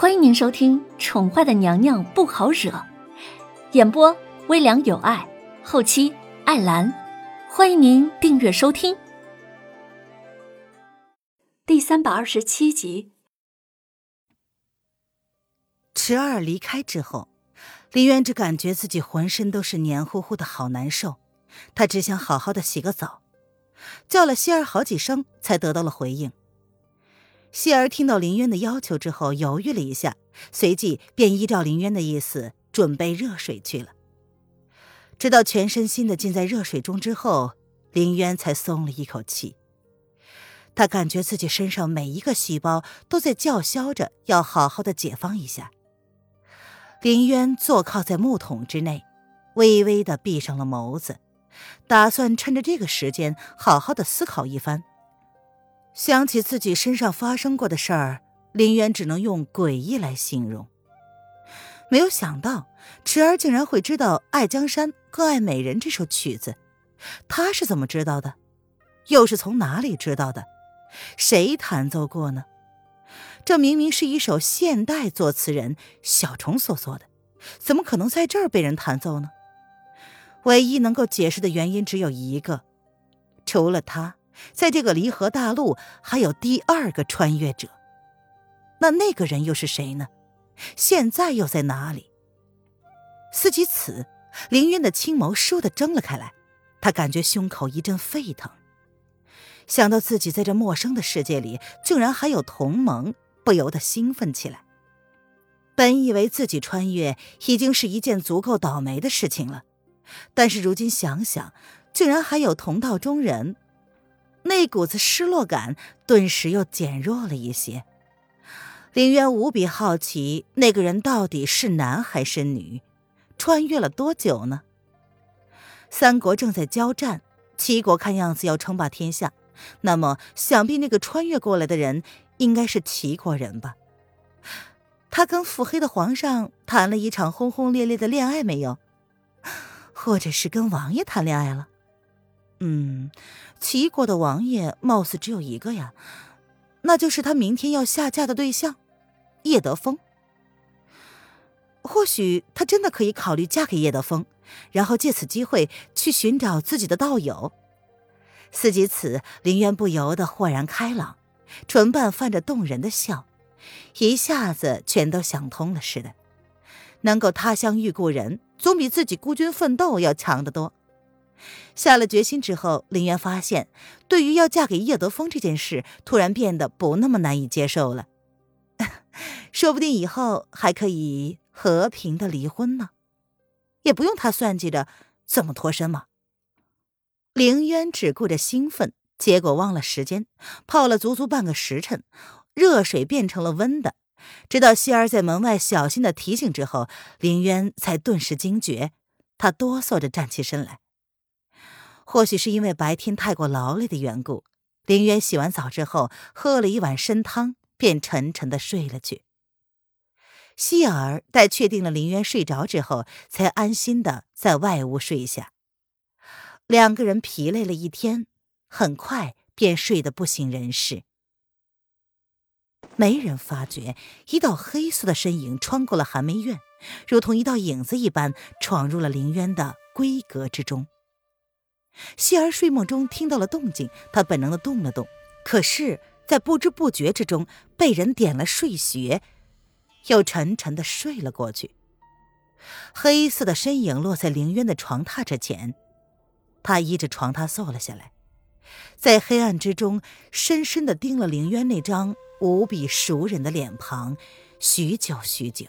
欢迎您收听《宠坏的娘娘不好惹》，演播微凉有爱，后期艾兰。欢迎您订阅收听。第三百二十七集。池儿离开之后，林渊只感觉自己浑身都是黏糊糊的，好难受。他只想好好的洗个澡，叫了希儿好几声，才得到了回应。希儿听到林渊的要求之后，犹豫了一下，随即便依照林渊的意思准备热水去了。直到全身心的浸在热水中之后，林渊才松了一口气。他感觉自己身上每一个细胞都在叫嚣着要好好的解放一下。林渊坐靠在木桶之内，微微的闭上了眸子，打算趁着这个时间好好的思考一番。想起自己身上发生过的事儿，林渊只能用诡异来形容。没有想到，池儿竟然会知道《爱江山更爱美人》这首曲子，他是怎么知道的？又是从哪里知道的？谁弹奏过呢？这明明是一首现代作词人小虫所作的，怎么可能在这儿被人弹奏呢？唯一能够解释的原因只有一个，除了他。在这个离合大陆，还有第二个穿越者，那那个人又是谁呢？现在又在哪里？思及此，林渊的青眸倏地睁了开来，他感觉胸口一阵沸腾，想到自己在这陌生的世界里竟然还有同盟，不由得兴奋起来。本以为自己穿越已经是一件足够倒霉的事情了，但是如今想想，竟然还有同道中人。那股子失落感顿时又减弱了一些。林渊无比好奇，那个人到底是男还是女？穿越了多久呢？三国正在交战，齐国看样子要称霸天下，那么想必那个穿越过来的人应该是齐国人吧？他跟腹黑的皇上谈了一场轰轰烈烈的恋爱没有？或者是跟王爷谈恋爱了？嗯，齐国的王爷貌似只有一个呀，那就是他明天要下嫁的对象，叶德风。或许他真的可以考虑嫁给叶德风，然后借此机会去寻找自己的道友。思及此，林渊不由得豁然开朗，唇瓣泛着动人的笑，一下子全都想通了似的。能够他乡遇故人，总比自己孤军奋斗要强得多。下了决心之后，林渊发现，对于要嫁给叶德风这件事，突然变得不那么难以接受了。说不定以后还可以和平的离婚呢，也不用他算计着怎么脱身嘛。林渊只顾着兴奋，结果忘了时间，泡了足足半个时辰，热水变成了温的。直到希儿在门外小心的提醒之后，林渊才顿时惊觉，他哆嗦着站起身来。或许是因为白天太过劳累的缘故，林渊洗完澡之后喝了一碗参汤，便沉沉的睡了去。希尔待确定了林渊睡着之后，才安心的在外屋睡下。两个人疲累了一天，很快便睡得不省人事。没人发觉，一道黑色的身影穿过了寒梅院，如同一道影子一般闯入了林渊的闺阁之中。希儿睡梦中听到了动静，她本能的动了动，可是，在不知不觉之中被人点了睡穴，又沉沉的睡了过去。黑色的身影落在凌渊的床榻之前，他依着床榻坐了下来，在黑暗之中深深的盯了凌渊那张无比熟人的脸庞，许久许久。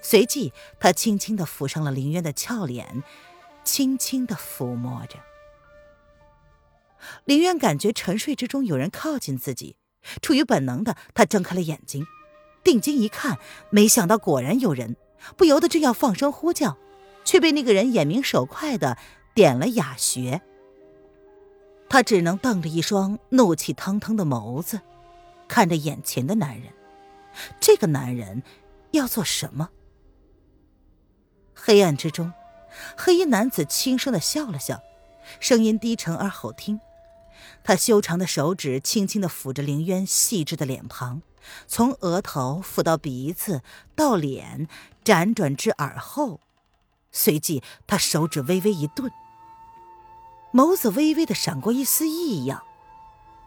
随即，他轻轻的抚上了凌渊的俏脸。轻轻的抚摸着，林渊感觉沉睡之中有人靠近自己，出于本能的，他睁开了眼睛，定睛一看，没想到果然有人，不由得正要放声呼叫，却被那个人眼明手快的点了哑穴。他只能瞪着一双怒气腾腾的眸子，看着眼前的男人，这个男人要做什么？黑暗之中。黑衣男子轻声的笑了笑，声音低沉而好听。他修长的手指轻轻的抚着凌渊细致的脸庞，从额头抚到鼻子，到脸，辗转至耳后。随即，他手指微微一顿，眸子微微的闪过一丝异样。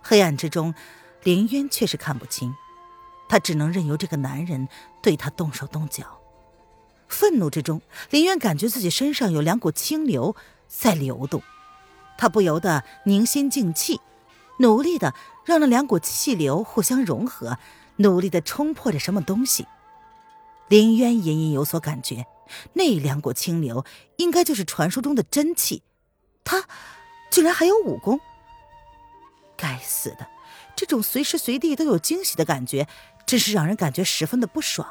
黑暗之中，林渊却是看不清，他只能任由这个男人对他动手动脚。愤怒之中，林渊感觉自己身上有两股清流在流动，他不由得凝心静气，努力的让那两股气流互相融合，努力的冲破着什么东西。林渊隐隐有所感觉，那两股清流应该就是传说中的真气，他居然还有武功！该死的，这种随时随地都有惊喜的感觉，真是让人感觉十分的不爽。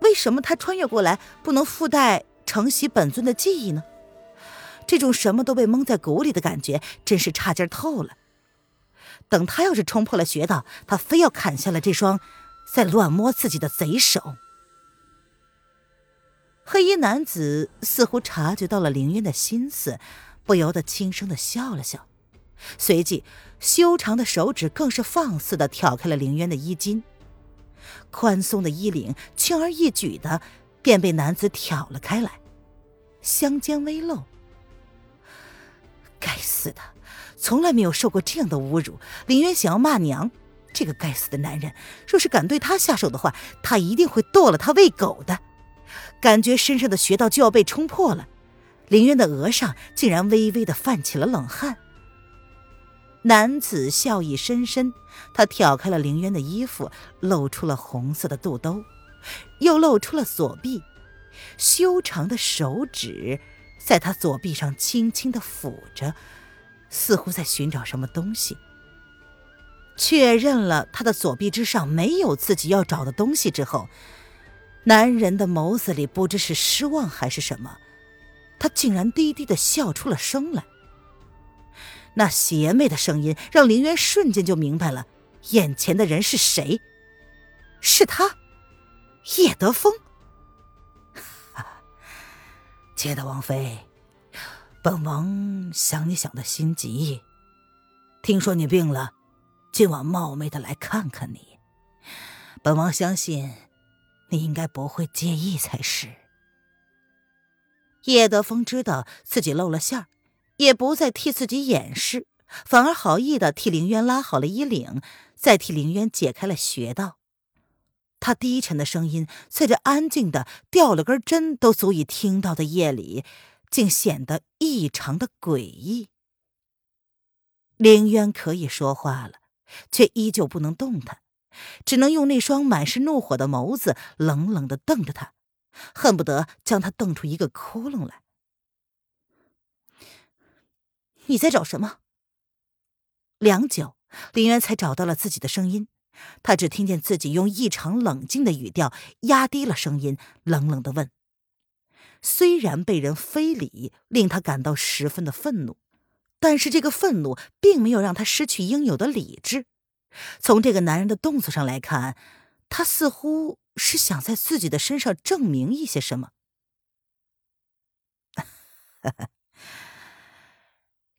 为什么他穿越过来不能附带承袭本尊的记忆呢？这种什么都被蒙在鼓里的感觉，真是差劲透了。等他要是冲破了穴道，他非要砍下了这双在乱摸自己的贼手。黑衣男子似乎察觉到了凌渊的心思，不由得轻声的笑了笑，随即修长的手指更是放肆的挑开了凌渊的衣襟。宽松的衣领轻而易举的便被男子挑了开来，香肩微露。该死的，从来没有受过这样的侮辱。林渊想要骂娘，这个该死的男人，若是敢对他下手的话，他一定会剁了他喂狗的。感觉身上的穴道就要被冲破了，林渊的额上竟然微微的泛起了冷汗。男子笑意深深，他挑开了凌渊的衣服，露出了红色的肚兜，又露出了左臂，修长的手指在他左臂上轻轻的抚着，似乎在寻找什么东西。确认了他的左臂之上没有自己要找的东西之后，男人的眸子里不知是失望还是什么，他竟然低低的笑出了声来。那邪魅的声音让林渊瞬间就明白了，眼前的人是谁？是他，叶德风。亲爱的王妃，本王想你想的心急，听说你病了，今晚冒昧的来看看你。本王相信，你应该不会介意才是。叶德风知道自己露了馅儿。也不再替自己掩饰，反而好意的替凌渊拉好了衣领，再替凌渊解开了穴道。他低沉的声音在这安静的掉了根针都足以听到的夜里，竟显得异常的诡异。凌渊可以说话了，却依旧不能动弹，只能用那双满是怒火的眸子冷冷的瞪着他，恨不得将他瞪出一个窟窿来。你在找什么？良久，林渊才找到了自己的声音。他只听见自己用异常冷静的语调压低了声音，冷冷的问：“虽然被人非礼，令他感到十分的愤怒，但是这个愤怒并没有让他失去应有的理智。从这个男人的动作上来看，他似乎是想在自己的身上证明一些什么。”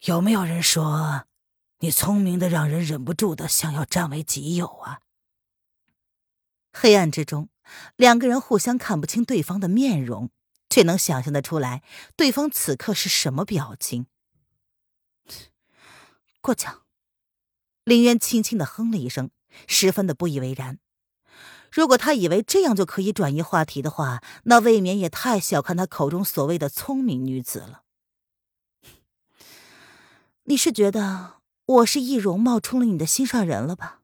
有没有人说，你聪明的让人忍不住的想要占为己有啊？黑暗之中，两个人互相看不清对方的面容，却能想象得出来对方此刻是什么表情。过奖。林渊轻轻的哼了一声，十分的不以为然。如果他以为这样就可以转移话题的话，那未免也太小看他口中所谓的聪明女子了。你是觉得我是易容冒充了你的心上人了吧？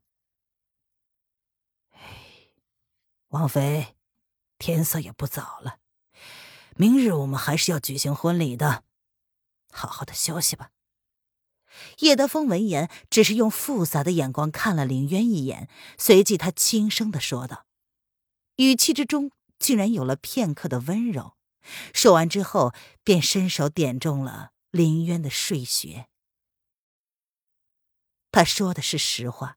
王妃，天色也不早了，明日我们还是要举行婚礼的，好好的休息吧。叶德风闻言，只是用复杂的眼光看了林渊一眼，随即他轻声的说道，语气之中竟然有了片刻的温柔。说完之后，便伸手点中了林渊的睡穴。他说的是实话。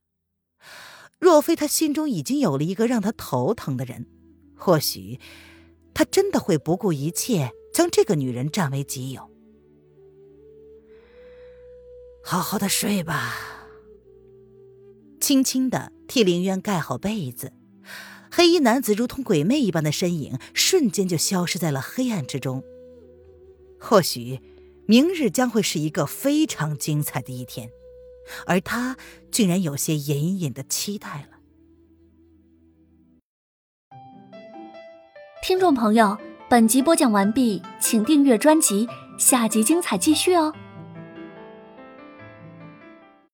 若非他心中已经有了一个让他头疼的人，或许他真的会不顾一切将这个女人占为己有。好好的睡吧。轻轻的替林渊盖好被子。黑衣男子如同鬼魅一般的身影，瞬间就消失在了黑暗之中。或许，明日将会是一个非常精彩的一天，而他竟然有些隐隐的期待了。听众朋友，本集播讲完毕，请订阅专辑，下集精彩继续哦。